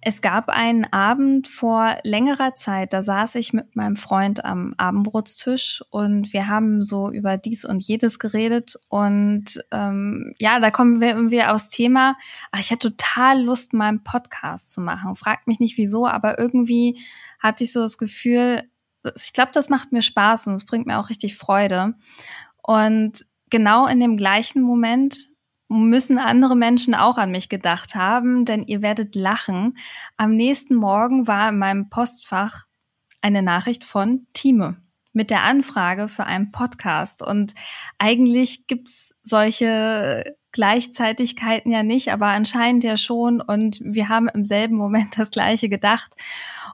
Es gab einen Abend vor längerer Zeit, da saß ich mit meinem Freund am Abendbrotstisch und wir haben so über dies und jedes geredet. Und ähm, ja, da kommen wir irgendwie aufs Thema. Ach, ich hatte total Lust, mal einen Podcast zu machen. Fragt mich nicht wieso, aber irgendwie hatte ich so das Gefühl, ich glaube, das macht mir Spaß und es bringt mir auch richtig Freude. Und genau in dem gleichen Moment müssen andere Menschen auch an mich gedacht haben, denn ihr werdet lachen. Am nächsten Morgen war in meinem Postfach eine Nachricht von Time mit der Anfrage für einen Podcast. Und eigentlich gibt's solche Gleichzeitigkeiten ja nicht, aber anscheinend ja schon. Und wir haben im selben Moment das gleiche gedacht.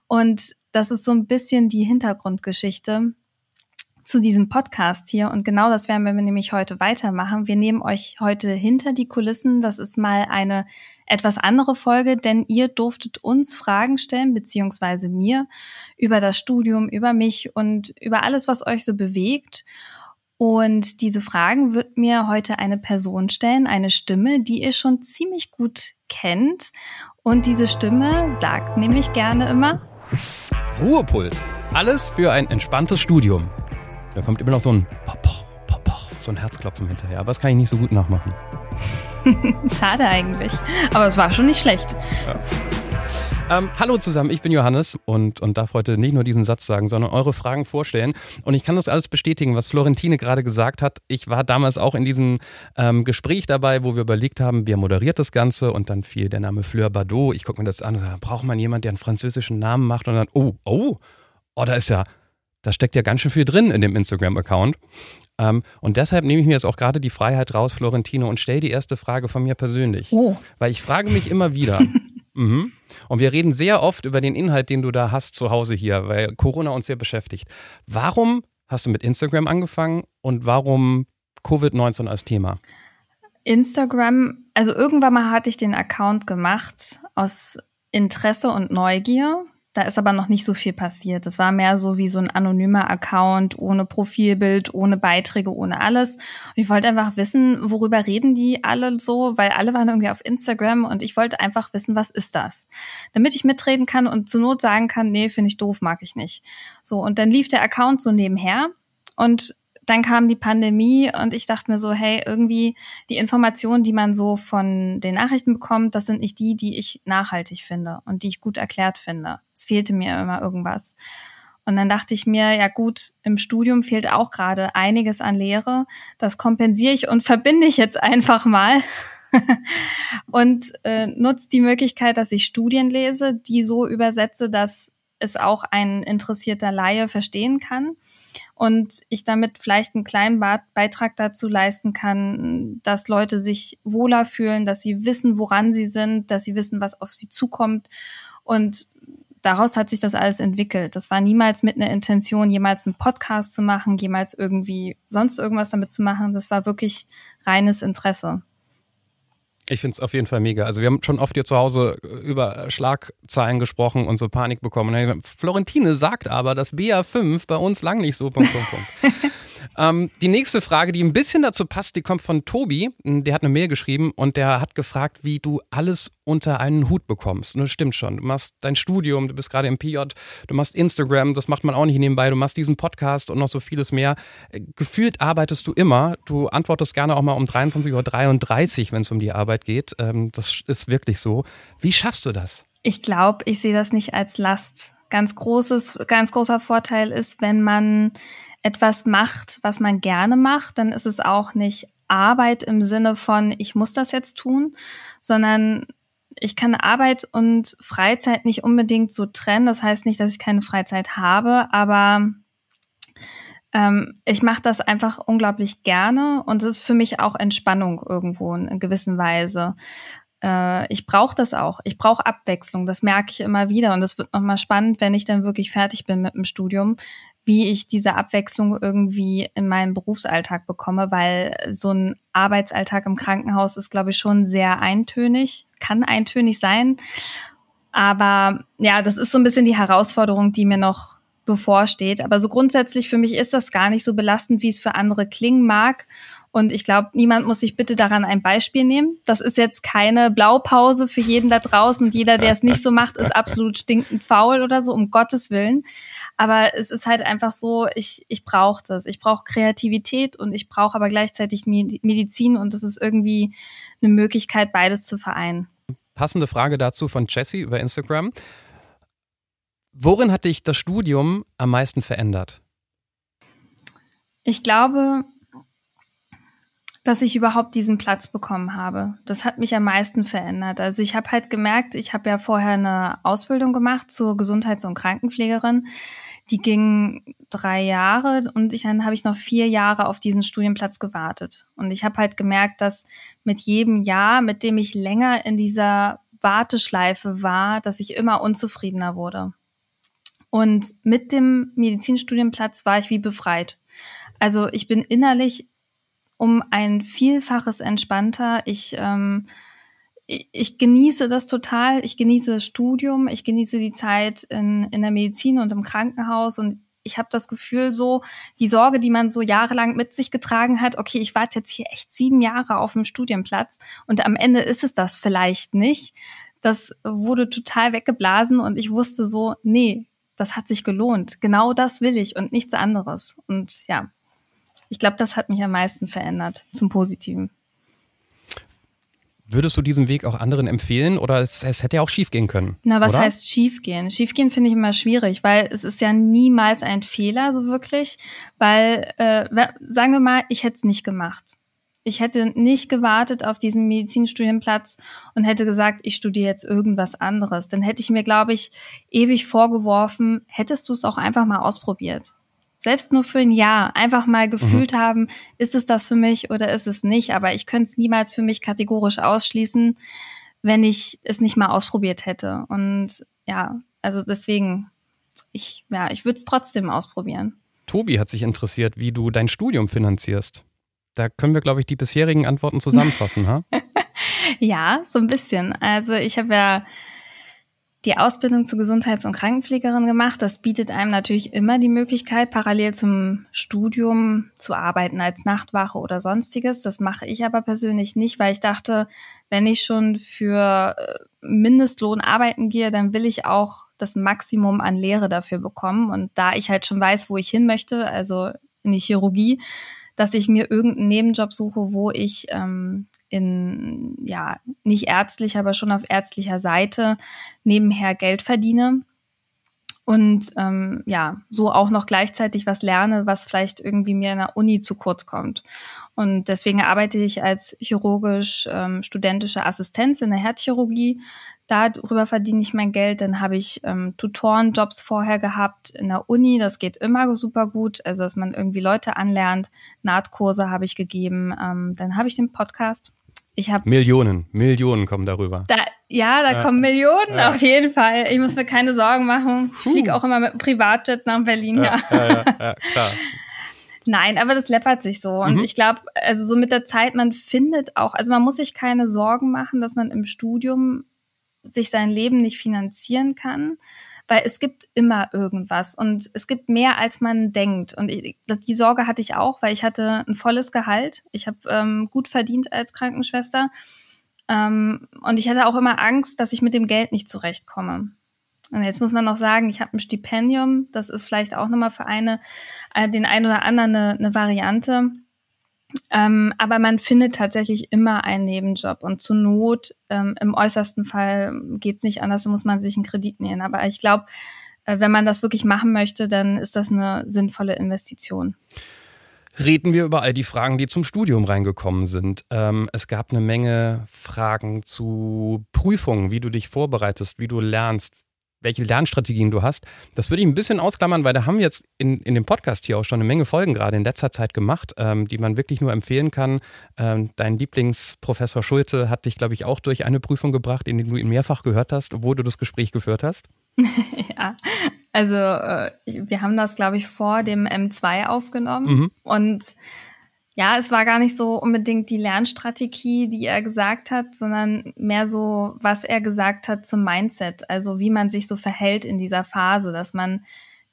Und das ist so ein bisschen die Hintergrundgeschichte zu diesem Podcast hier. Und genau das werden wir nämlich heute weitermachen. Wir nehmen euch heute hinter die Kulissen. Das ist mal eine etwas andere Folge, denn ihr durftet uns Fragen stellen, beziehungsweise mir, über das Studium, über mich und über alles, was euch so bewegt. Und diese Fragen wird mir heute eine Person stellen, eine Stimme, die ihr schon ziemlich gut kennt. Und diese Stimme sagt nämlich gerne immer Ruhepuls. Alles für ein entspanntes Studium. Da kommt immer noch so ein Popoch, Popoch, so ein Herzklopfen hinterher. Aber das kann ich nicht so gut nachmachen. Schade eigentlich. Aber es war schon nicht schlecht. Ja. Ähm, hallo zusammen, ich bin Johannes und, und darf heute nicht nur diesen Satz sagen, sondern eure Fragen vorstellen. Und ich kann das alles bestätigen, was Florentine gerade gesagt hat. Ich war damals auch in diesem ähm, Gespräch dabei, wo wir überlegt haben, wer moderiert das Ganze und dann fiel der Name Fleur Bardot. Ich gucke mir das an, da braucht man jemanden, der einen französischen Namen macht und dann, oh, oh, oh, da ist ja, da steckt ja ganz schön viel drin in dem Instagram-Account. Ähm, und deshalb nehme ich mir jetzt auch gerade die Freiheit raus, Florentino, und stelle die erste Frage von mir persönlich. Oh. Weil ich frage mich immer wieder, Mhm. Und wir reden sehr oft über den Inhalt, den du da hast zu Hause hier, weil Corona uns sehr beschäftigt. Warum hast du mit Instagram angefangen und warum Covid-19 als Thema? Instagram, also irgendwann mal hatte ich den Account gemacht aus Interesse und Neugier. Da ist aber noch nicht so viel passiert. Das war mehr so wie so ein anonymer Account, ohne Profilbild, ohne Beiträge, ohne alles. Und ich wollte einfach wissen, worüber reden die alle so, weil alle waren irgendwie auf Instagram und ich wollte einfach wissen, was ist das? Damit ich mitreden kann und zur Not sagen kann, nee, finde ich doof, mag ich nicht. So, und dann lief der Account so nebenher und dann kam die Pandemie und ich dachte mir so, hey, irgendwie die Informationen, die man so von den Nachrichten bekommt, das sind nicht die, die ich nachhaltig finde und die ich gut erklärt finde. Es fehlte mir immer irgendwas. Und dann dachte ich mir, ja gut, im Studium fehlt auch gerade einiges an Lehre. Das kompensiere ich und verbinde ich jetzt einfach mal und äh, nutze die Möglichkeit, dass ich Studien lese, die so übersetze, dass es auch ein interessierter Laie verstehen kann und ich damit vielleicht einen kleinen Beitrag dazu leisten kann, dass Leute sich wohler fühlen, dass sie wissen, woran sie sind, dass sie wissen, was auf sie zukommt und daraus hat sich das alles entwickelt. Das war niemals mit einer Intention, jemals einen Podcast zu machen, jemals irgendwie sonst irgendwas damit zu machen. Das war wirklich reines Interesse. Ich finde es auf jeden Fall mega. Also wir haben schon oft hier zu Hause über Schlagzeilen gesprochen und so Panik bekommen. Florentine sagt aber, dass BA5 bei uns lang nicht so. Punkt, Punkt, Punkt. Ähm, die nächste Frage, die ein bisschen dazu passt, die kommt von Tobi. Der hat eine Mail geschrieben und der hat gefragt, wie du alles unter einen Hut bekommst. Und das stimmt schon. Du machst dein Studium, du bist gerade im PJ, du machst Instagram, das macht man auch nicht nebenbei. Du machst diesen Podcast und noch so vieles mehr. Äh, gefühlt arbeitest du immer. Du antwortest gerne auch mal um 23.33 Uhr, wenn es um die Arbeit geht. Ähm, das ist wirklich so. Wie schaffst du das? Ich glaube, ich sehe das nicht als Last. Ganz großes, ganz großer Vorteil ist, wenn man etwas macht, was man gerne macht, dann ist es auch nicht Arbeit im Sinne von, ich muss das jetzt tun, sondern ich kann Arbeit und Freizeit nicht unbedingt so trennen. Das heißt nicht, dass ich keine Freizeit habe, aber ähm, ich mache das einfach unglaublich gerne und es ist für mich auch Entspannung irgendwo in gewisser Weise. Äh, ich brauche das auch. Ich brauche Abwechslung. Das merke ich immer wieder und es wird nochmal spannend, wenn ich dann wirklich fertig bin mit dem Studium, wie ich diese Abwechslung irgendwie in meinen Berufsalltag bekomme, weil so ein Arbeitsalltag im Krankenhaus ist, glaube ich, schon sehr eintönig, kann eintönig sein. Aber ja, das ist so ein bisschen die Herausforderung, die mir noch bevorsteht. Aber so grundsätzlich für mich ist das gar nicht so belastend, wie es für andere klingen mag. Und ich glaube, niemand muss sich bitte daran ein Beispiel nehmen. Das ist jetzt keine Blaupause für jeden da draußen. Und jeder, der es nicht so macht, ist absolut stinkend faul oder so, um Gottes Willen. Aber es ist halt einfach so, ich, ich brauche das. Ich brauche Kreativität und ich brauche aber gleichzeitig Medizin und das ist irgendwie eine Möglichkeit, beides zu vereinen. Passende Frage dazu von Jessie über Instagram. Worin hat dich das Studium am meisten verändert? Ich glaube, dass ich überhaupt diesen Platz bekommen habe. Das hat mich am meisten verändert. Also ich habe halt gemerkt, ich habe ja vorher eine Ausbildung gemacht zur Gesundheits- und Krankenpflegerin. Die ging drei Jahre und ich, dann habe ich noch vier Jahre auf diesen Studienplatz gewartet. Und ich habe halt gemerkt, dass mit jedem Jahr, mit dem ich länger in dieser Warteschleife war, dass ich immer unzufriedener wurde. Und mit dem Medizinstudienplatz war ich wie befreit. Also ich bin innerlich um ein Vielfaches entspannter. Ich, ähm, ich, ich genieße das total. Ich genieße das Studium. Ich genieße die Zeit in, in der Medizin und im Krankenhaus. Und ich habe das Gefühl, so die Sorge, die man so jahrelang mit sich getragen hat, okay, ich warte jetzt hier echt sieben Jahre auf dem Studienplatz und am Ende ist es das vielleicht nicht. Das wurde total weggeblasen und ich wusste so, nee, das hat sich gelohnt. Genau das will ich und nichts anderes. Und ja, ich glaube, das hat mich am meisten verändert zum Positiven. Würdest du diesen Weg auch anderen empfehlen oder es, es hätte ja auch schiefgehen können? Na, was oder? heißt schiefgehen? Schiefgehen finde ich immer schwierig, weil es ist ja niemals ein Fehler, so wirklich. Weil, äh, sagen wir mal, ich hätte es nicht gemacht. Ich hätte nicht gewartet auf diesen Medizinstudienplatz und hätte gesagt, ich studiere jetzt irgendwas anderes. Dann hätte ich mir, glaube ich, ewig vorgeworfen, hättest du es auch einfach mal ausprobiert. Selbst nur für ein Jahr einfach mal gefühlt mhm. haben, ist es das für mich oder ist es nicht. Aber ich könnte es niemals für mich kategorisch ausschließen, wenn ich es nicht mal ausprobiert hätte. Und ja, also deswegen, ich, ja, ich würde es trotzdem ausprobieren. Tobi hat sich interessiert, wie du dein Studium finanzierst. Da können wir, glaube ich, die bisherigen Antworten zusammenfassen, ha? ja, so ein bisschen. Also ich habe ja die Ausbildung zur Gesundheits- und Krankenpflegerin gemacht. Das bietet einem natürlich immer die Möglichkeit, parallel zum Studium zu arbeiten als Nachtwache oder sonstiges. Das mache ich aber persönlich nicht, weil ich dachte, wenn ich schon für äh, Mindestlohn arbeiten gehe, dann will ich auch das Maximum an Lehre dafür bekommen. Und da ich halt schon weiß, wo ich hin möchte, also in die Chirurgie, dass ich mir irgendeinen Nebenjob suche, wo ich ähm, in, ja, nicht ärztlich, aber schon auf ärztlicher Seite nebenher Geld verdiene. Und ähm, ja, so auch noch gleichzeitig was lerne, was vielleicht irgendwie mir in der Uni zu kurz kommt. Und deswegen arbeite ich als chirurgisch ähm, Assistenz in der Herzchirurgie. Darüber verdiene ich mein Geld. Dann habe ich ähm, Tutorenjobs vorher gehabt in der Uni. Das geht immer super gut. Also, dass man irgendwie Leute anlernt. Nahtkurse habe ich gegeben. Ähm, dann habe ich den Podcast. Ich habe Millionen, Millionen kommen darüber. Da, ja, da ja. kommen Millionen ja. auf jeden Fall. Ich muss mir keine Sorgen machen. Ich fliege auch immer mit einem Privatjet nach Berlin. Ja, ja. ja, ja klar. Nein, aber das läppert sich so. Und mhm. ich glaube, also so mit der Zeit, man findet auch, also man muss sich keine Sorgen machen, dass man im Studium sich sein Leben nicht finanzieren kann, weil es gibt immer irgendwas und es gibt mehr, als man denkt. Und ich, die Sorge hatte ich auch, weil ich hatte ein volles Gehalt. Ich habe ähm, gut verdient als Krankenschwester. Ähm, und ich hatte auch immer Angst, dass ich mit dem Geld nicht zurechtkomme. Und jetzt muss man noch sagen, ich habe ein Stipendium. Das ist vielleicht auch nochmal für eine, äh, den einen oder anderen eine, eine Variante. Ähm, aber man findet tatsächlich immer einen Nebenjob und zur Not, ähm, im äußersten Fall geht es nicht anders, muss man sich einen Kredit nehmen. Aber ich glaube, äh, wenn man das wirklich machen möchte, dann ist das eine sinnvolle Investition. Reden wir über all die Fragen, die zum Studium reingekommen sind. Ähm, es gab eine Menge Fragen zu Prüfungen, wie du dich vorbereitest, wie du lernst, welche Lernstrategien du hast. Das würde ich ein bisschen ausklammern, weil da haben wir jetzt in, in dem Podcast hier auch schon eine Menge Folgen gerade in letzter Zeit gemacht, ähm, die man wirklich nur empfehlen kann. Ähm, dein Lieblingsprofessor Schulte hat dich, glaube ich, auch durch eine Prüfung gebracht, in der du ihn mehrfach gehört hast, wo du das Gespräch geführt hast. ja, also äh, wir haben das, glaube ich, vor dem M2 aufgenommen mhm. und ja, es war gar nicht so unbedingt die Lernstrategie, die er gesagt hat, sondern mehr so, was er gesagt hat zum Mindset, also wie man sich so verhält in dieser Phase, dass man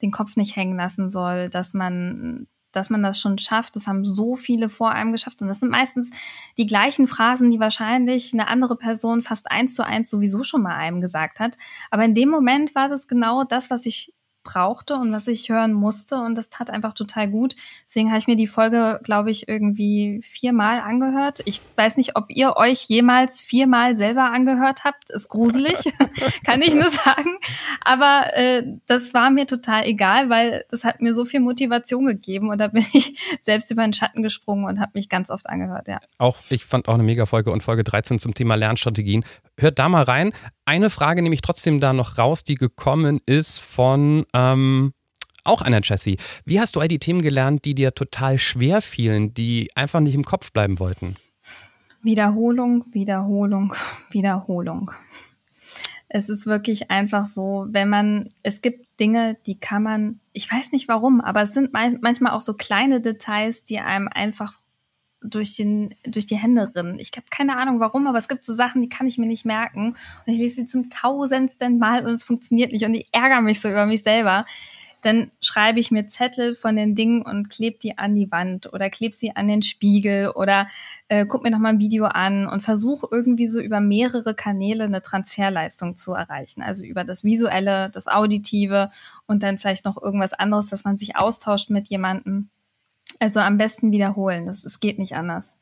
den Kopf nicht hängen lassen soll, dass man dass man das schon schafft. Das haben so viele vor einem geschafft. Und das sind meistens die gleichen Phrasen, die wahrscheinlich eine andere Person fast eins zu eins sowieso schon mal einem gesagt hat. Aber in dem Moment war das genau das, was ich brauchte und was ich hören musste. Und das tat einfach total gut. Deswegen habe ich mir die Folge, glaube ich, irgendwie viermal angehört. Ich weiß nicht, ob ihr euch jemals viermal selber angehört habt. Ist gruselig, kann ich nur sagen. Aber äh, das war mir total egal, weil das hat mir so viel Motivation gegeben. Und da bin ich selbst über den Schatten gesprungen und habe mich ganz oft angehört, ja. Auch, ich fand auch eine Mega-Folge und Folge 13 zum Thema Lernstrategien. Hört da mal rein. Eine Frage nehme ich trotzdem da noch raus, die gekommen ist von ähm, auch einer Jessie. Wie hast du all die Themen gelernt, die dir total schwer fielen, die einfach nicht im Kopf bleiben wollten? Wiederholung, Wiederholung, Wiederholung. Es ist wirklich einfach so, wenn man, es gibt Dinge, die kann man, ich weiß nicht warum, aber es sind manchmal auch so kleine Details, die einem einfach durch, den, durch die Hände rinnen. Ich habe keine Ahnung warum, aber es gibt so Sachen, die kann ich mir nicht merken. Und ich lese sie zum tausendsten Mal und es funktioniert nicht. Und ich ärgere mich so über mich selber. Dann schreibe ich mir Zettel von den Dingen und klebe die an die Wand oder klebe sie an den Spiegel oder äh, guck mir nochmal ein Video an und versuche irgendwie so über mehrere Kanäle eine Transferleistung zu erreichen. Also über das Visuelle, das Auditive und dann vielleicht noch irgendwas anderes, dass man sich austauscht mit jemandem. Also am besten wiederholen. Das, es geht nicht anders.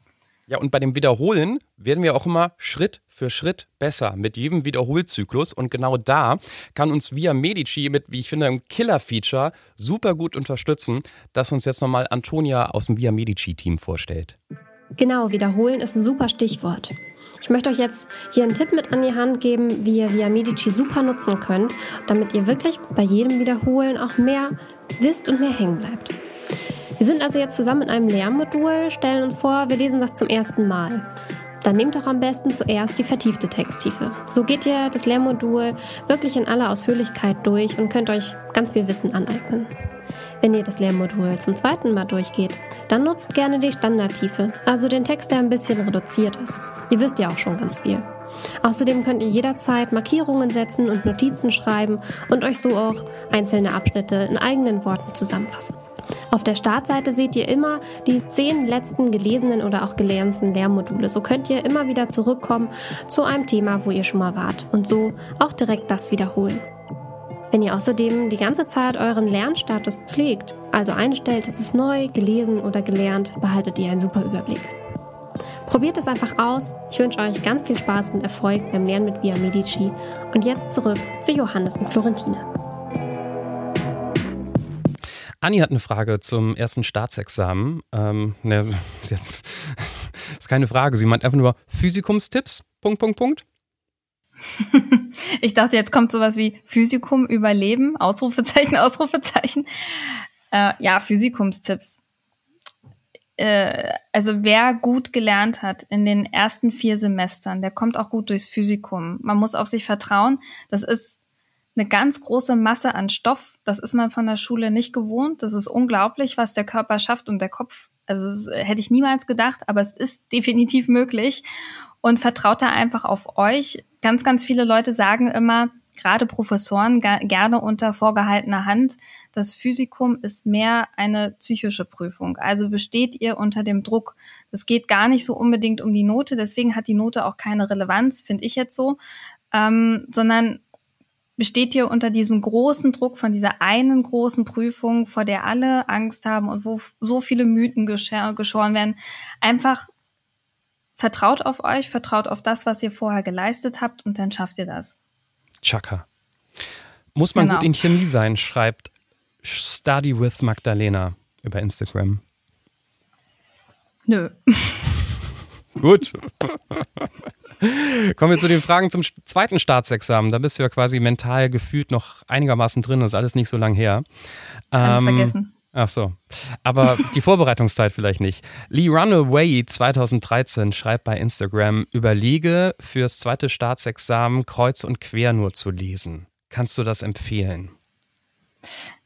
Ja, und bei dem Wiederholen werden wir auch immer Schritt für Schritt besser mit jedem Wiederholzyklus. Und genau da kann uns Via Medici mit, wie ich finde, einem Killer-Feature super gut unterstützen, das uns jetzt nochmal Antonia aus dem Via Medici-Team vorstellt. Genau, wiederholen ist ein super Stichwort. Ich möchte euch jetzt hier einen Tipp mit an die Hand geben, wie ihr Via Medici super nutzen könnt, damit ihr wirklich bei jedem Wiederholen auch mehr wisst und mehr hängen bleibt. Wir sind also jetzt zusammen in einem Lernmodul, stellen uns vor, wir lesen das zum ersten Mal. Dann nehmt doch am besten zuerst die vertiefte Texttiefe. So geht ihr das Lehrmodul wirklich in aller Ausführlichkeit durch und könnt euch ganz viel Wissen aneignen. Wenn ihr das Lehrmodul zum zweiten Mal durchgeht, dann nutzt gerne die Standardtiefe, also den Text, der ein bisschen reduziert ist. Ihr wisst ja auch schon ganz viel. Außerdem könnt ihr jederzeit Markierungen setzen und Notizen schreiben und euch so auch einzelne Abschnitte in eigenen Worten zusammenfassen. Auf der Startseite seht ihr immer die zehn letzten gelesenen oder auch gelernten Lehrmodule. So könnt ihr immer wieder zurückkommen zu einem Thema, wo ihr schon mal wart und so auch direkt das wiederholen. Wenn ihr außerdem die ganze Zeit euren Lernstatus pflegt, also einstellt, es ist neu, gelesen oder gelernt, behaltet ihr einen super Überblick. Probiert es einfach aus. Ich wünsche euch ganz viel Spaß und Erfolg beim Lernen mit Via Medici. Und jetzt zurück zu Johannes und Florentine. Anni hat eine Frage zum ersten Staatsexamen. Ähm, ne, hat, ist keine Frage. Sie meint einfach nur Physikumstipps. Punkt, Punkt, Punkt. ich dachte, jetzt kommt sowas wie Physikum überleben, Ausrufezeichen, Ausrufezeichen. Äh, ja, Physikumstipps. Äh, also wer gut gelernt hat in den ersten vier Semestern, der kommt auch gut durchs Physikum. Man muss auf sich vertrauen. Das ist eine ganz große Masse an Stoff. Das ist man von der Schule nicht gewohnt. Das ist unglaublich, was der Körper schafft und der Kopf. Also das hätte ich niemals gedacht, aber es ist definitiv möglich. Und vertraut da einfach auf euch. Ganz, ganz viele Leute sagen immer, gerade Professoren gerne unter vorgehaltener Hand, das Physikum ist mehr eine psychische Prüfung. Also besteht ihr unter dem Druck. Es geht gar nicht so unbedingt um die Note, deswegen hat die Note auch keine Relevanz, finde ich jetzt so, ähm, sondern besteht ihr unter diesem großen Druck von dieser einen großen Prüfung, vor der alle Angst haben und wo so viele Mythen geschoren werden. Einfach vertraut auf euch, vertraut auf das, was ihr vorher geleistet habt und dann schafft ihr das. Chaka. Muss man genau. gut in Chemie sein, schreibt Study with Magdalena über Instagram. Nö. Gut. Kommen wir zu den Fragen zum zweiten Staatsexamen. Da bist du ja quasi mental gefühlt noch einigermaßen drin. Das ist alles nicht so lang her. Alles ähm, vergessen. Ach so. Aber die Vorbereitungszeit vielleicht nicht. Lee Runaway 2013 schreibt bei Instagram, überlege fürs zweite Staatsexamen kreuz und quer nur zu lesen. Kannst du das empfehlen?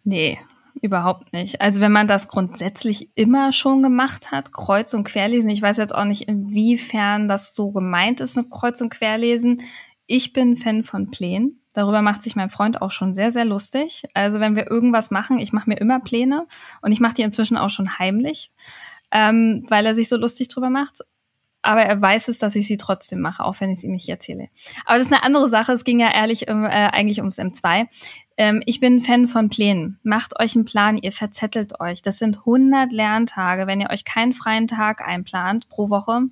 Nee, überhaupt nicht. Also wenn man das grundsätzlich immer schon gemacht hat, Kreuz- und Querlesen, ich weiß jetzt auch nicht, inwiefern das so gemeint ist mit Kreuz- und Querlesen. Ich bin Fan von Plänen. Darüber macht sich mein Freund auch schon sehr, sehr lustig. Also wenn wir irgendwas machen, ich mache mir immer Pläne und ich mache die inzwischen auch schon heimlich, ähm, weil er sich so lustig drüber macht. Aber er weiß es, dass ich sie trotzdem mache, auch wenn ich es ihm nicht erzähle. Aber das ist eine andere Sache. Es ging ja ehrlich äh, eigentlich ums M2. Ähm, ich bin Fan von Plänen. Macht euch einen Plan, ihr verzettelt euch. Das sind 100 Lerntage. Wenn ihr euch keinen freien Tag einplant pro Woche,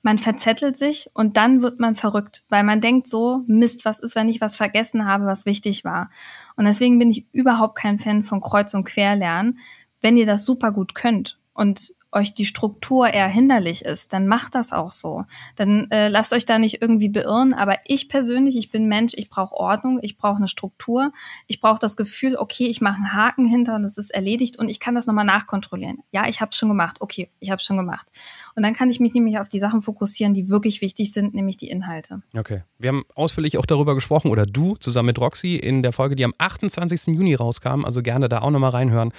man verzettelt sich und dann wird man verrückt, weil man denkt so, Mist, was ist, wenn ich was vergessen habe, was wichtig war? Und deswegen bin ich überhaupt kein Fan von Kreuz- und Querlernen. Wenn ihr das super gut könnt und euch die Struktur eher hinderlich ist, dann macht das auch so. Dann äh, lasst euch da nicht irgendwie beirren. Aber ich persönlich, ich bin Mensch, ich brauche Ordnung, ich brauche eine Struktur, ich brauche das Gefühl, okay, ich mache einen Haken hinter und es ist erledigt und ich kann das nochmal nachkontrollieren. Ja, ich habe es schon gemacht. Okay, ich habe es schon gemacht. Und dann kann ich mich nämlich auf die Sachen fokussieren, die wirklich wichtig sind, nämlich die Inhalte. Okay. Wir haben ausführlich auch darüber gesprochen, oder du zusammen mit Roxy in der Folge, die am 28. Juni rauskam. Also gerne da auch nochmal reinhören.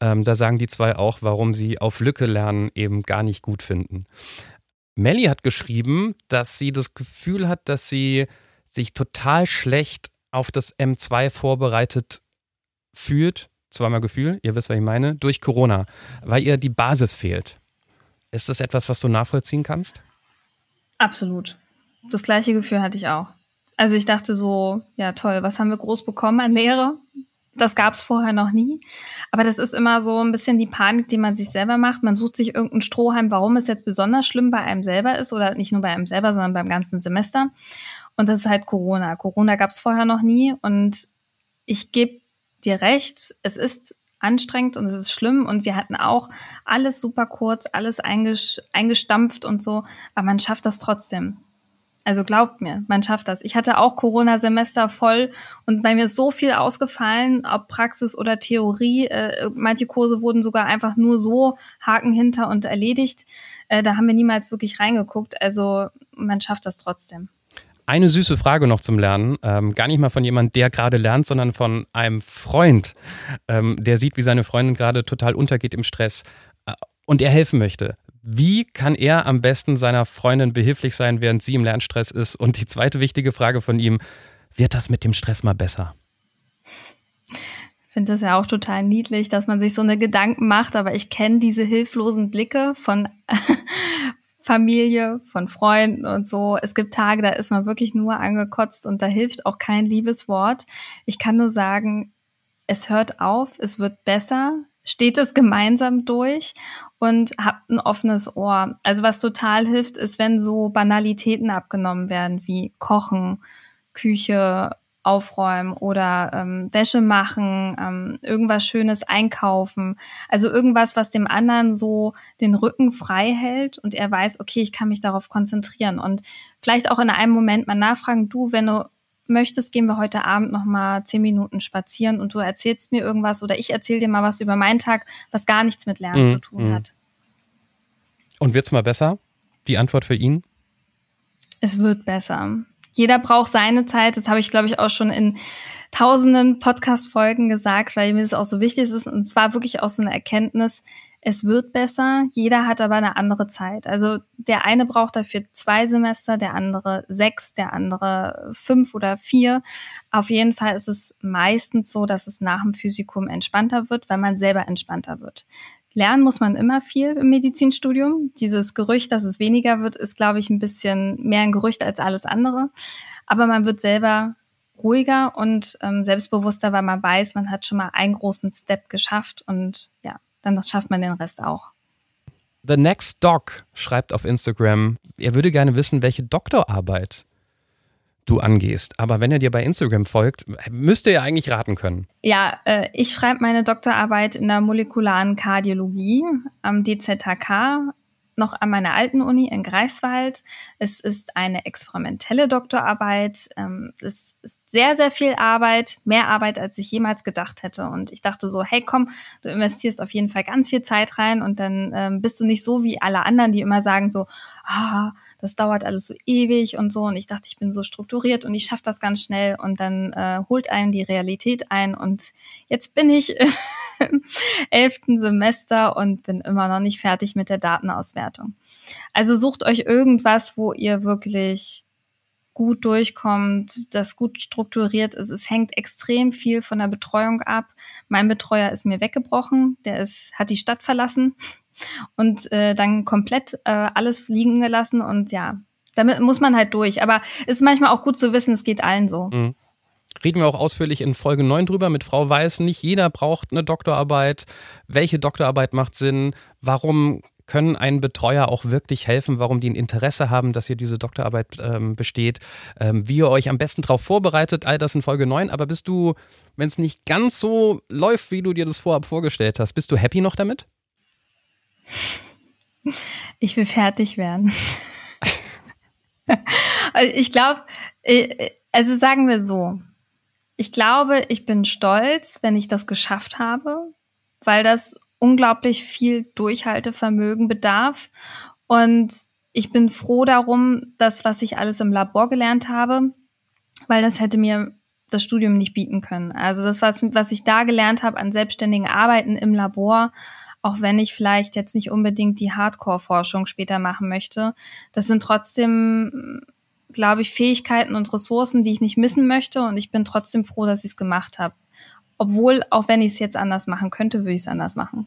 Ähm, da sagen die zwei auch, warum sie auf Lücke lernen eben gar nicht gut finden. Melly hat geschrieben, dass sie das Gefühl hat, dass sie sich total schlecht auf das M2 vorbereitet fühlt. Zweimal Gefühl, ihr wisst, was ich meine, durch Corona, weil ihr die Basis fehlt. Ist das etwas, was du nachvollziehen kannst? Absolut. Das gleiche Gefühl hatte ich auch. Also ich dachte so, ja toll, was haben wir groß bekommen an Lehre? Das gab es vorher noch nie. Aber das ist immer so ein bisschen die Panik, die man sich selber macht. Man sucht sich irgendeinen Strohhalm, warum es jetzt besonders schlimm bei einem selber ist oder nicht nur bei einem selber, sondern beim ganzen Semester. Und das ist halt Corona. Corona gab es vorher noch nie. Und ich gebe dir recht, es ist anstrengend und es ist schlimm. Und wir hatten auch alles super kurz, alles eingestampft und so. Aber man schafft das trotzdem. Also glaubt mir, man schafft das. Ich hatte auch Corona-Semester voll und bei mir ist so viel ausgefallen, ob Praxis oder Theorie. Äh, manche Kurse wurden sogar einfach nur so Haken hinter und erledigt. Äh, da haben wir niemals wirklich reingeguckt. Also man schafft das trotzdem. Eine süße Frage noch zum Lernen. Ähm, gar nicht mal von jemandem, der gerade lernt, sondern von einem Freund, ähm, der sieht, wie seine Freundin gerade total untergeht im Stress äh, und er helfen möchte. Wie kann er am besten seiner Freundin behilflich sein, während sie im Lernstress ist? Und die zweite wichtige Frage von ihm, wird das mit dem Stress mal besser? Ich finde das ja auch total niedlich, dass man sich so eine Gedanken macht, aber ich kenne diese hilflosen Blicke von Familie, von Freunden und so. Es gibt Tage, da ist man wirklich nur angekotzt und da hilft auch kein liebes Wort. Ich kann nur sagen, es hört auf, es wird besser, steht es gemeinsam durch und habt ein offenes Ohr. Also was total hilft, ist, wenn so Banalitäten abgenommen werden wie Kochen, Küche, aufräumen oder ähm, Wäsche machen, ähm, irgendwas Schönes einkaufen. Also irgendwas, was dem anderen so den Rücken frei hält und er weiß, okay, ich kann mich darauf konzentrieren. Und vielleicht auch in einem Moment mal nachfragen, du, wenn du möchtest, gehen wir heute Abend noch mal zehn Minuten spazieren und du erzählst mir irgendwas oder ich erzähle dir mal was über meinen Tag, was gar nichts mit Lernen mhm. zu tun mhm. hat. Und wird's mal besser? Die Antwort für ihn? Es wird besser. Jeder braucht seine Zeit. Das habe ich, glaube ich, auch schon in tausenden Podcast-Folgen gesagt, weil mir das auch so wichtig ist. Und zwar wirklich auch so eine Erkenntnis, es wird besser, jeder hat aber eine andere Zeit. Also der eine braucht dafür zwei Semester, der andere sechs, der andere fünf oder vier. Auf jeden Fall ist es meistens so, dass es nach dem Physikum entspannter wird, weil man selber entspannter wird. Lernen muss man immer viel im Medizinstudium. Dieses Gerücht, dass es weniger wird, ist, glaube ich, ein bisschen mehr ein Gerücht als alles andere. Aber man wird selber ruhiger und ähm, selbstbewusster, weil man weiß, man hat schon mal einen großen Step geschafft und ja, dann schafft man den Rest auch. The Next Doc schreibt auf Instagram, er würde gerne wissen, welche Doktorarbeit du angehst. Aber wenn er dir bei Instagram folgt, müsste er eigentlich raten können. Ja, äh, ich schreibe meine Doktorarbeit in der molekularen Kardiologie am DZHK noch an meiner alten Uni in Greifswald. Es ist eine experimentelle Doktorarbeit. Ähm, es ist sehr, sehr viel Arbeit, mehr Arbeit, als ich jemals gedacht hätte. Und ich dachte so, hey, komm, du investierst auf jeden Fall ganz viel Zeit rein und dann ähm, bist du nicht so wie alle anderen, die immer sagen so, ah, das dauert alles so ewig und so. Und ich dachte, ich bin so strukturiert und ich schaffe das ganz schnell. Und dann äh, holt einem die Realität ein. Und jetzt bin ich im elften Semester und bin immer noch nicht fertig mit der Datenauswertung. Also sucht euch irgendwas, wo ihr wirklich gut durchkommt, das gut strukturiert ist. Es hängt extrem viel von der Betreuung ab. Mein Betreuer ist mir weggebrochen, der ist, hat die Stadt verlassen und äh, dann komplett äh, alles liegen gelassen und ja, damit muss man halt durch. Aber es ist manchmal auch gut zu wissen, es geht allen so. Mhm. Reden wir auch ausführlich in Folge 9 drüber mit Frau Weiß. Nicht jeder braucht eine Doktorarbeit. Welche Doktorarbeit macht Sinn? Warum können einen Betreuer auch wirklich helfen, warum die ein Interesse haben, dass ihr diese Doktorarbeit ähm, besteht, ähm, wie ihr euch am besten darauf vorbereitet, all das in Folge 9. Aber bist du, wenn es nicht ganz so läuft, wie du dir das vorab vorgestellt hast, bist du happy noch damit? Ich will fertig werden. ich glaube, äh, also sagen wir so, ich glaube, ich bin stolz, wenn ich das geschafft habe, weil das unglaublich viel Durchhaltevermögen bedarf. Und ich bin froh darum, dass was ich alles im Labor gelernt habe, weil das hätte mir das Studium nicht bieten können. Also das, was, was ich da gelernt habe an selbstständigen Arbeiten im Labor, auch wenn ich vielleicht jetzt nicht unbedingt die Hardcore-Forschung später machen möchte, das sind trotzdem, glaube ich, Fähigkeiten und Ressourcen, die ich nicht missen möchte. Und ich bin trotzdem froh, dass ich es gemacht habe. Obwohl, auch wenn ich es jetzt anders machen könnte, würde ich es anders machen.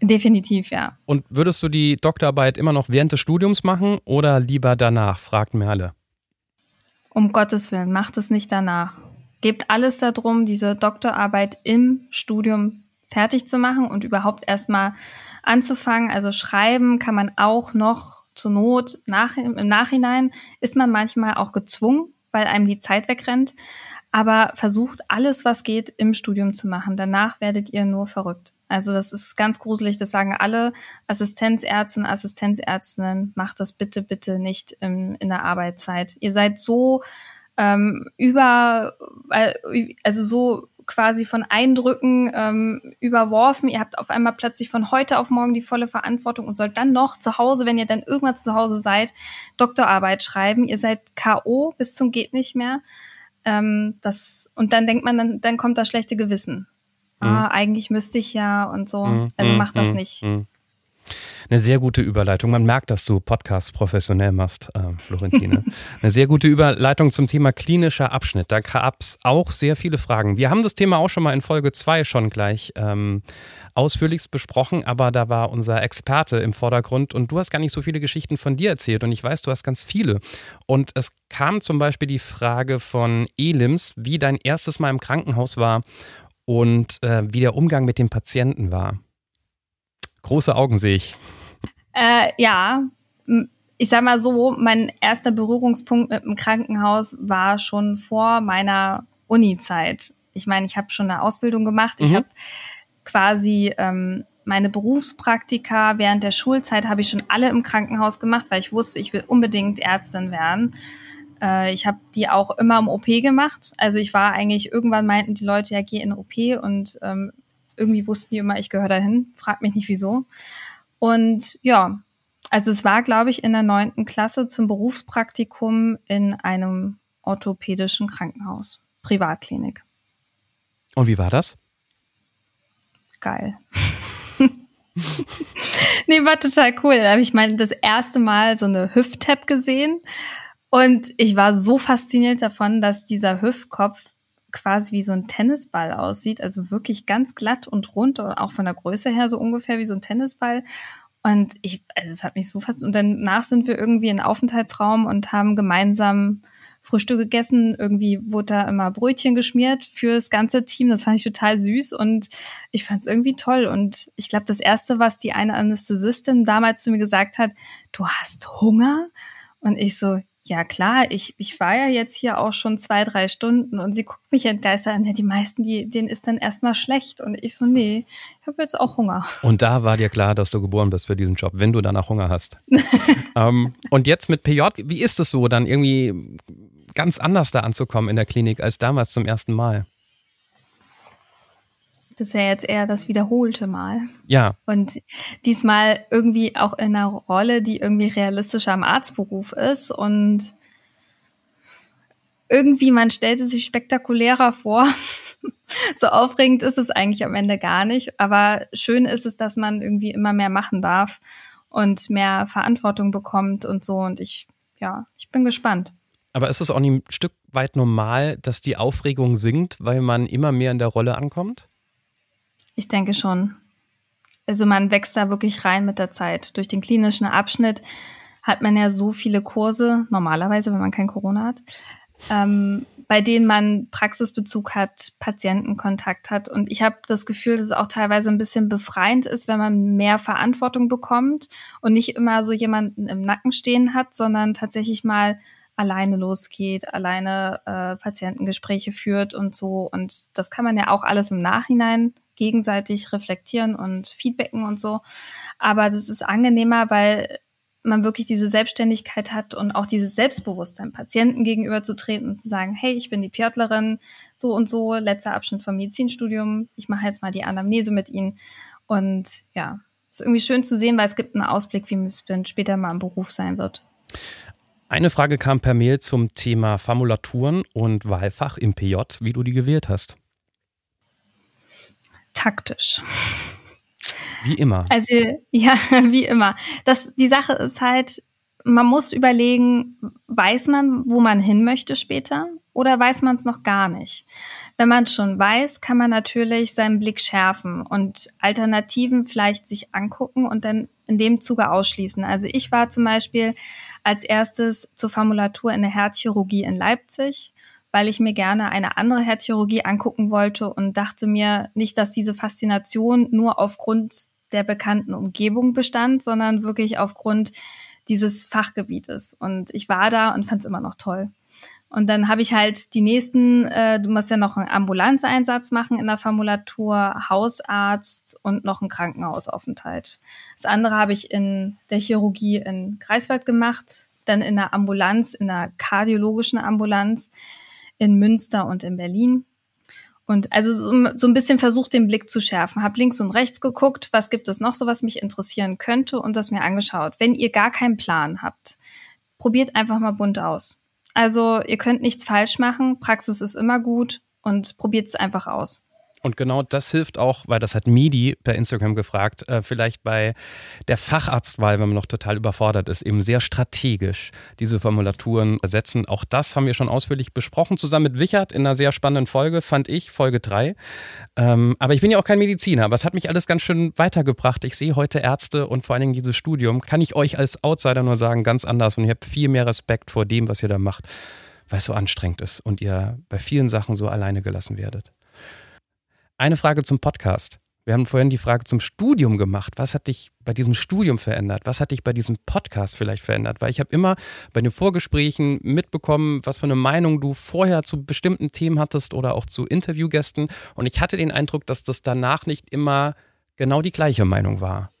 Definitiv, ja. Und würdest du die Doktorarbeit immer noch während des Studiums machen oder lieber danach? Fragt Merle. Um Gottes Willen, macht es nicht danach. Gebt alles darum, diese Doktorarbeit im Studium fertig zu machen und überhaupt erstmal anzufangen. Also schreiben kann man auch noch zur Not nach, im Nachhinein ist man manchmal auch gezwungen, weil einem die Zeit wegrennt aber versucht alles, was geht, im Studium zu machen. Danach werdet ihr nur verrückt. Also das ist ganz gruselig, das sagen alle Assistenzärzte, Assistenzärztinnen, macht das bitte, bitte nicht in, in der Arbeitszeit. Ihr seid so ähm, über, äh, also so quasi von Eindrücken ähm, überworfen. Ihr habt auf einmal plötzlich von heute auf morgen die volle Verantwortung und sollt dann noch zu Hause, wenn ihr dann irgendwann zu Hause seid, Doktorarbeit schreiben. Ihr seid K.O. bis zum geht nicht mehr. Ähm, das, und dann denkt man, dann, dann kommt das schlechte Gewissen. Mhm. Ah, eigentlich müsste ich ja und so. Mhm. Also mach das mhm. nicht. Mhm. Eine sehr gute Überleitung. Man merkt, dass du Podcasts professionell machst, äh, Florentine. Eine sehr gute Überleitung zum Thema klinischer Abschnitt. Da gab es auch sehr viele Fragen. Wir haben das Thema auch schon mal in Folge 2 schon gleich ähm, ausführlichst besprochen, aber da war unser Experte im Vordergrund und du hast gar nicht so viele Geschichten von dir erzählt und ich weiß, du hast ganz viele. Und es kam zum Beispiel die Frage von Elims, wie dein erstes Mal im Krankenhaus war und äh, wie der Umgang mit dem Patienten war. Große Augen sehe ich. Äh, ja, ich sag mal so, mein erster Berührungspunkt mit dem Krankenhaus war schon vor meiner Uni-Zeit. Ich meine, ich habe schon eine Ausbildung gemacht. Mhm. Ich habe quasi ähm, meine Berufspraktika während der Schulzeit habe ich schon alle im Krankenhaus gemacht, weil ich wusste, ich will unbedingt Ärztin werden. Äh, ich habe die auch immer im OP gemacht. Also ich war eigentlich, irgendwann meinten die Leute, ja, geh in OP und ähm, irgendwie wussten die immer, ich gehöre dahin. Frag mich nicht wieso. Und ja, also es war, glaube ich, in der neunten Klasse zum Berufspraktikum in einem orthopädischen Krankenhaus, Privatklinik. Und wie war das? Geil. nee, war total cool. Da habe ich mal das erste Mal so eine Hüft-Tap gesehen. Und ich war so fasziniert davon, dass dieser Hüftkopf quasi wie so ein Tennisball aussieht, also wirklich ganz glatt und rund und auch von der Größe her so ungefähr wie so ein Tennisball. Und ich, also es hat mich so fast, und danach sind wir irgendwie in Aufenthaltsraum und haben gemeinsam Frühstück gegessen. Irgendwie wurde da immer Brötchen geschmiert für das ganze Team. Das fand ich total süß und ich fand es irgendwie toll. Und ich glaube, das Erste, was die eine Anästhesistin damals zu mir gesagt hat, du hast Hunger? Und ich so, ja klar, ich, ich war ja jetzt hier auch schon zwei, drei Stunden und sie guckt mich entgeistert an. Ja, die meisten, die, denen ist dann erstmal schlecht. Und ich so, nee, ich habe jetzt auch Hunger. Und da war dir klar, dass du geboren bist für diesen Job, wenn du danach Hunger hast. ähm, und jetzt mit PJ, wie ist es so, dann irgendwie ganz anders da anzukommen in der Klinik als damals zum ersten Mal? Das ist ja jetzt eher das wiederholte Mal. Ja. Und diesmal irgendwie auch in einer Rolle, die irgendwie realistischer am Arztberuf ist und irgendwie, man stellt es sich spektakulärer vor. so aufregend ist es eigentlich am Ende gar nicht. Aber schön ist es, dass man irgendwie immer mehr machen darf und mehr Verantwortung bekommt und so. Und ich ja, ich bin gespannt. Aber ist es auch nicht ein Stück weit normal, dass die Aufregung sinkt, weil man immer mehr in der Rolle ankommt? Ich denke schon. Also man wächst da wirklich rein mit der Zeit. Durch den klinischen Abschnitt hat man ja so viele Kurse, normalerweise, wenn man kein Corona hat, ähm, bei denen man Praxisbezug hat, Patientenkontakt hat. Und ich habe das Gefühl, dass es auch teilweise ein bisschen befreiend ist, wenn man mehr Verantwortung bekommt und nicht immer so jemanden im Nacken stehen hat, sondern tatsächlich mal alleine losgeht, alleine äh, Patientengespräche führt und so. Und das kann man ja auch alles im Nachhinein gegenseitig reflektieren und feedbacken und so. Aber das ist angenehmer, weil man wirklich diese Selbstständigkeit hat und auch dieses Selbstbewusstsein, Patienten gegenüber zu treten und zu sagen, hey, ich bin die Pjörtlerin, so und so, letzter Abschnitt vom Medizinstudium, ich mache jetzt mal die Anamnese mit Ihnen. Und ja, ist irgendwie schön zu sehen, weil es gibt einen Ausblick, wie es dann später mal im Beruf sein wird. Eine Frage kam per Mail zum Thema Formulaturen und Wahlfach im PJ, wie du die gewählt hast. Taktisch. Wie immer. Also, ja, wie immer. Das, die Sache ist halt, man muss überlegen, weiß man, wo man hin möchte später oder weiß man es noch gar nicht? Wenn man es schon weiß, kann man natürlich seinen Blick schärfen und Alternativen vielleicht sich angucken und dann in dem Zuge ausschließen. Also ich war zum Beispiel als erstes zur Formulatur in der Herzchirurgie in Leipzig weil ich mir gerne eine andere Herzchirurgie angucken wollte und dachte mir nicht, dass diese Faszination nur aufgrund der bekannten Umgebung bestand, sondern wirklich aufgrund dieses Fachgebietes. Und ich war da und fand es immer noch toll. Und dann habe ich halt die nächsten, äh, du musst ja noch einen Ambulanzeinsatz machen in der Formulatur, Hausarzt und noch einen Krankenhausaufenthalt. Das andere habe ich in der Chirurgie in Greifswald gemacht, dann in der Ambulanz, in der kardiologischen Ambulanz in Münster und in Berlin. Und also so, so ein bisschen versucht, den Blick zu schärfen. Hab links und rechts geguckt, was gibt es noch so, was mich interessieren könnte und das mir angeschaut. Wenn ihr gar keinen Plan habt, probiert einfach mal bunt aus. Also ihr könnt nichts falsch machen, Praxis ist immer gut und probiert es einfach aus. Und genau das hilft auch, weil das hat Midi per Instagram gefragt, äh, vielleicht bei der Facharztwahl, wenn man noch total überfordert ist, eben sehr strategisch diese Formulaturen setzen. Auch das haben wir schon ausführlich besprochen, zusammen mit Wichert in einer sehr spannenden Folge, fand ich, Folge 3. Ähm, aber ich bin ja auch kein Mediziner, aber es hat mich alles ganz schön weitergebracht. Ich sehe heute Ärzte und vor allen Dingen dieses Studium, kann ich euch als Outsider nur sagen, ganz anders. Und ich habe viel mehr Respekt vor dem, was ihr da macht, weil es so anstrengend ist und ihr bei vielen Sachen so alleine gelassen werdet. Eine Frage zum Podcast. Wir haben vorhin die Frage zum Studium gemacht. Was hat dich bei diesem Studium verändert? Was hat dich bei diesem Podcast vielleicht verändert? Weil ich habe immer bei den Vorgesprächen mitbekommen, was für eine Meinung du vorher zu bestimmten Themen hattest oder auch zu Interviewgästen. Und ich hatte den Eindruck, dass das danach nicht immer genau die gleiche Meinung war.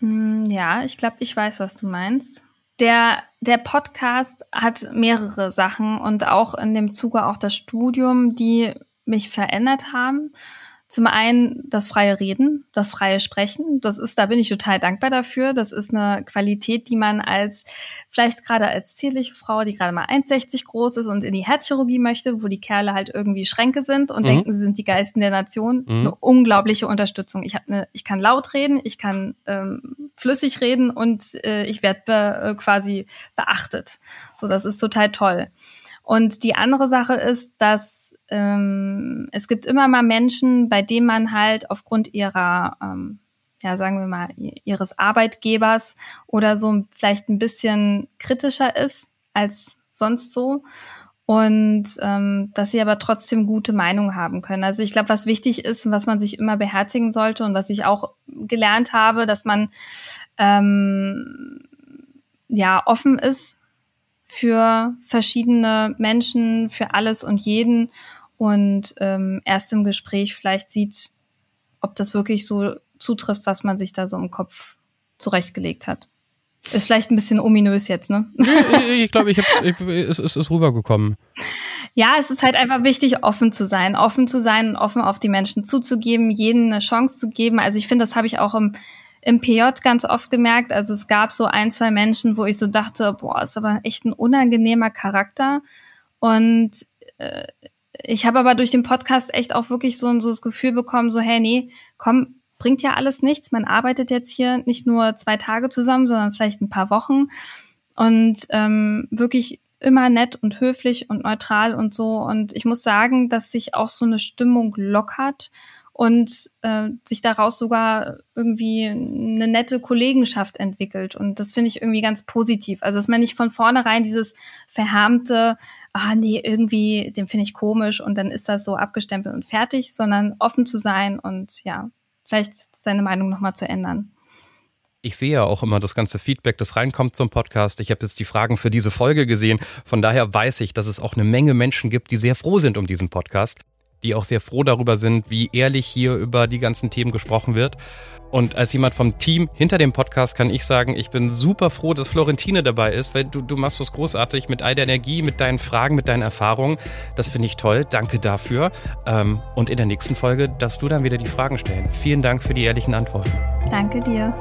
Hm, ja, ich glaube, ich weiß, was du meinst. Der, der Podcast hat mehrere Sachen und auch in dem Zuge auch das Studium, die mich verändert haben. Zum einen das freie Reden, das freie Sprechen. Das ist, da bin ich total dankbar dafür. Das ist eine Qualität, die man als, vielleicht gerade als zierliche Frau, die gerade mal 1,60 groß ist und in die Herzchirurgie möchte, wo die Kerle halt irgendwie Schränke sind und mhm. denken, sie sind die Geisten der Nation, mhm. eine unglaubliche Unterstützung. Ich eine, ich kann laut reden, ich kann ähm, flüssig reden und äh, ich werde be, äh, quasi beachtet. So, das ist total toll. Und die andere Sache ist, dass ähm, es gibt immer mal Menschen, bei denen man halt aufgrund ihrer, ähm, ja, sagen wir mal, ihres Arbeitgebers oder so vielleicht ein bisschen kritischer ist als sonst so. Und ähm, dass sie aber trotzdem gute Meinung haben können. Also ich glaube, was wichtig ist und was man sich immer beherzigen sollte und was ich auch gelernt habe, dass man ähm, ja offen ist für verschiedene Menschen, für alles und jeden und ähm, erst im Gespräch vielleicht sieht, ob das wirklich so zutrifft, was man sich da so im Kopf zurechtgelegt hat. Ist vielleicht ein bisschen ominös jetzt, ne? ich glaube, ich hab, ich, es, es ist rübergekommen. Ja, es ist halt einfach wichtig, offen zu sein, offen zu sein und offen auf die Menschen zuzugeben, jedem eine Chance zu geben. Also ich finde, das habe ich auch im im PJ ganz oft gemerkt. Also es gab so ein, zwei Menschen, wo ich so dachte, boah, ist aber echt ein unangenehmer Charakter. Und äh, ich habe aber durch den Podcast echt auch wirklich so, so das Gefühl bekommen, so, hey, nee, komm, bringt ja alles nichts. Man arbeitet jetzt hier nicht nur zwei Tage zusammen, sondern vielleicht ein paar Wochen. und ähm, wirklich immer nett und höflich und neutral und so. Und ich muss sagen, dass sich auch so eine Stimmung lockert und äh, sich daraus sogar irgendwie eine nette Kollegenschaft entwickelt. Und das finde ich irgendwie ganz positiv. Also, dass man nicht von vornherein dieses verhärmte, ah nee, irgendwie, den finde ich komisch und dann ist das so abgestempelt und fertig, sondern offen zu sein und ja, vielleicht seine Meinung nochmal zu ändern. Ich sehe ja auch immer das ganze Feedback, das reinkommt zum Podcast. Ich habe jetzt die Fragen für diese Folge gesehen. Von daher weiß ich, dass es auch eine Menge Menschen gibt, die sehr froh sind um diesen Podcast, die auch sehr froh darüber sind, wie ehrlich hier über die ganzen Themen gesprochen wird. Und als jemand vom Team hinter dem Podcast kann ich sagen, ich bin super froh, dass Florentine dabei ist, weil du, du machst das großartig mit all der Energie, mit deinen Fragen, mit deinen Erfahrungen. Das finde ich toll. Danke dafür. Ähm, und in der nächsten Folge darfst du dann wieder die Fragen stellen. Vielen Dank für die ehrlichen Antworten. Danke dir.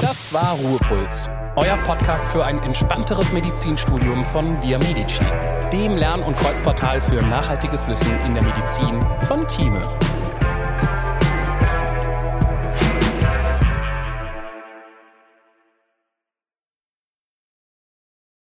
Das war Ruhepuls, euer Podcast für ein entspannteres Medizinstudium von Via Medici, dem Lern- und Kreuzportal für nachhaltiges Wissen in der Medizin von Thieme.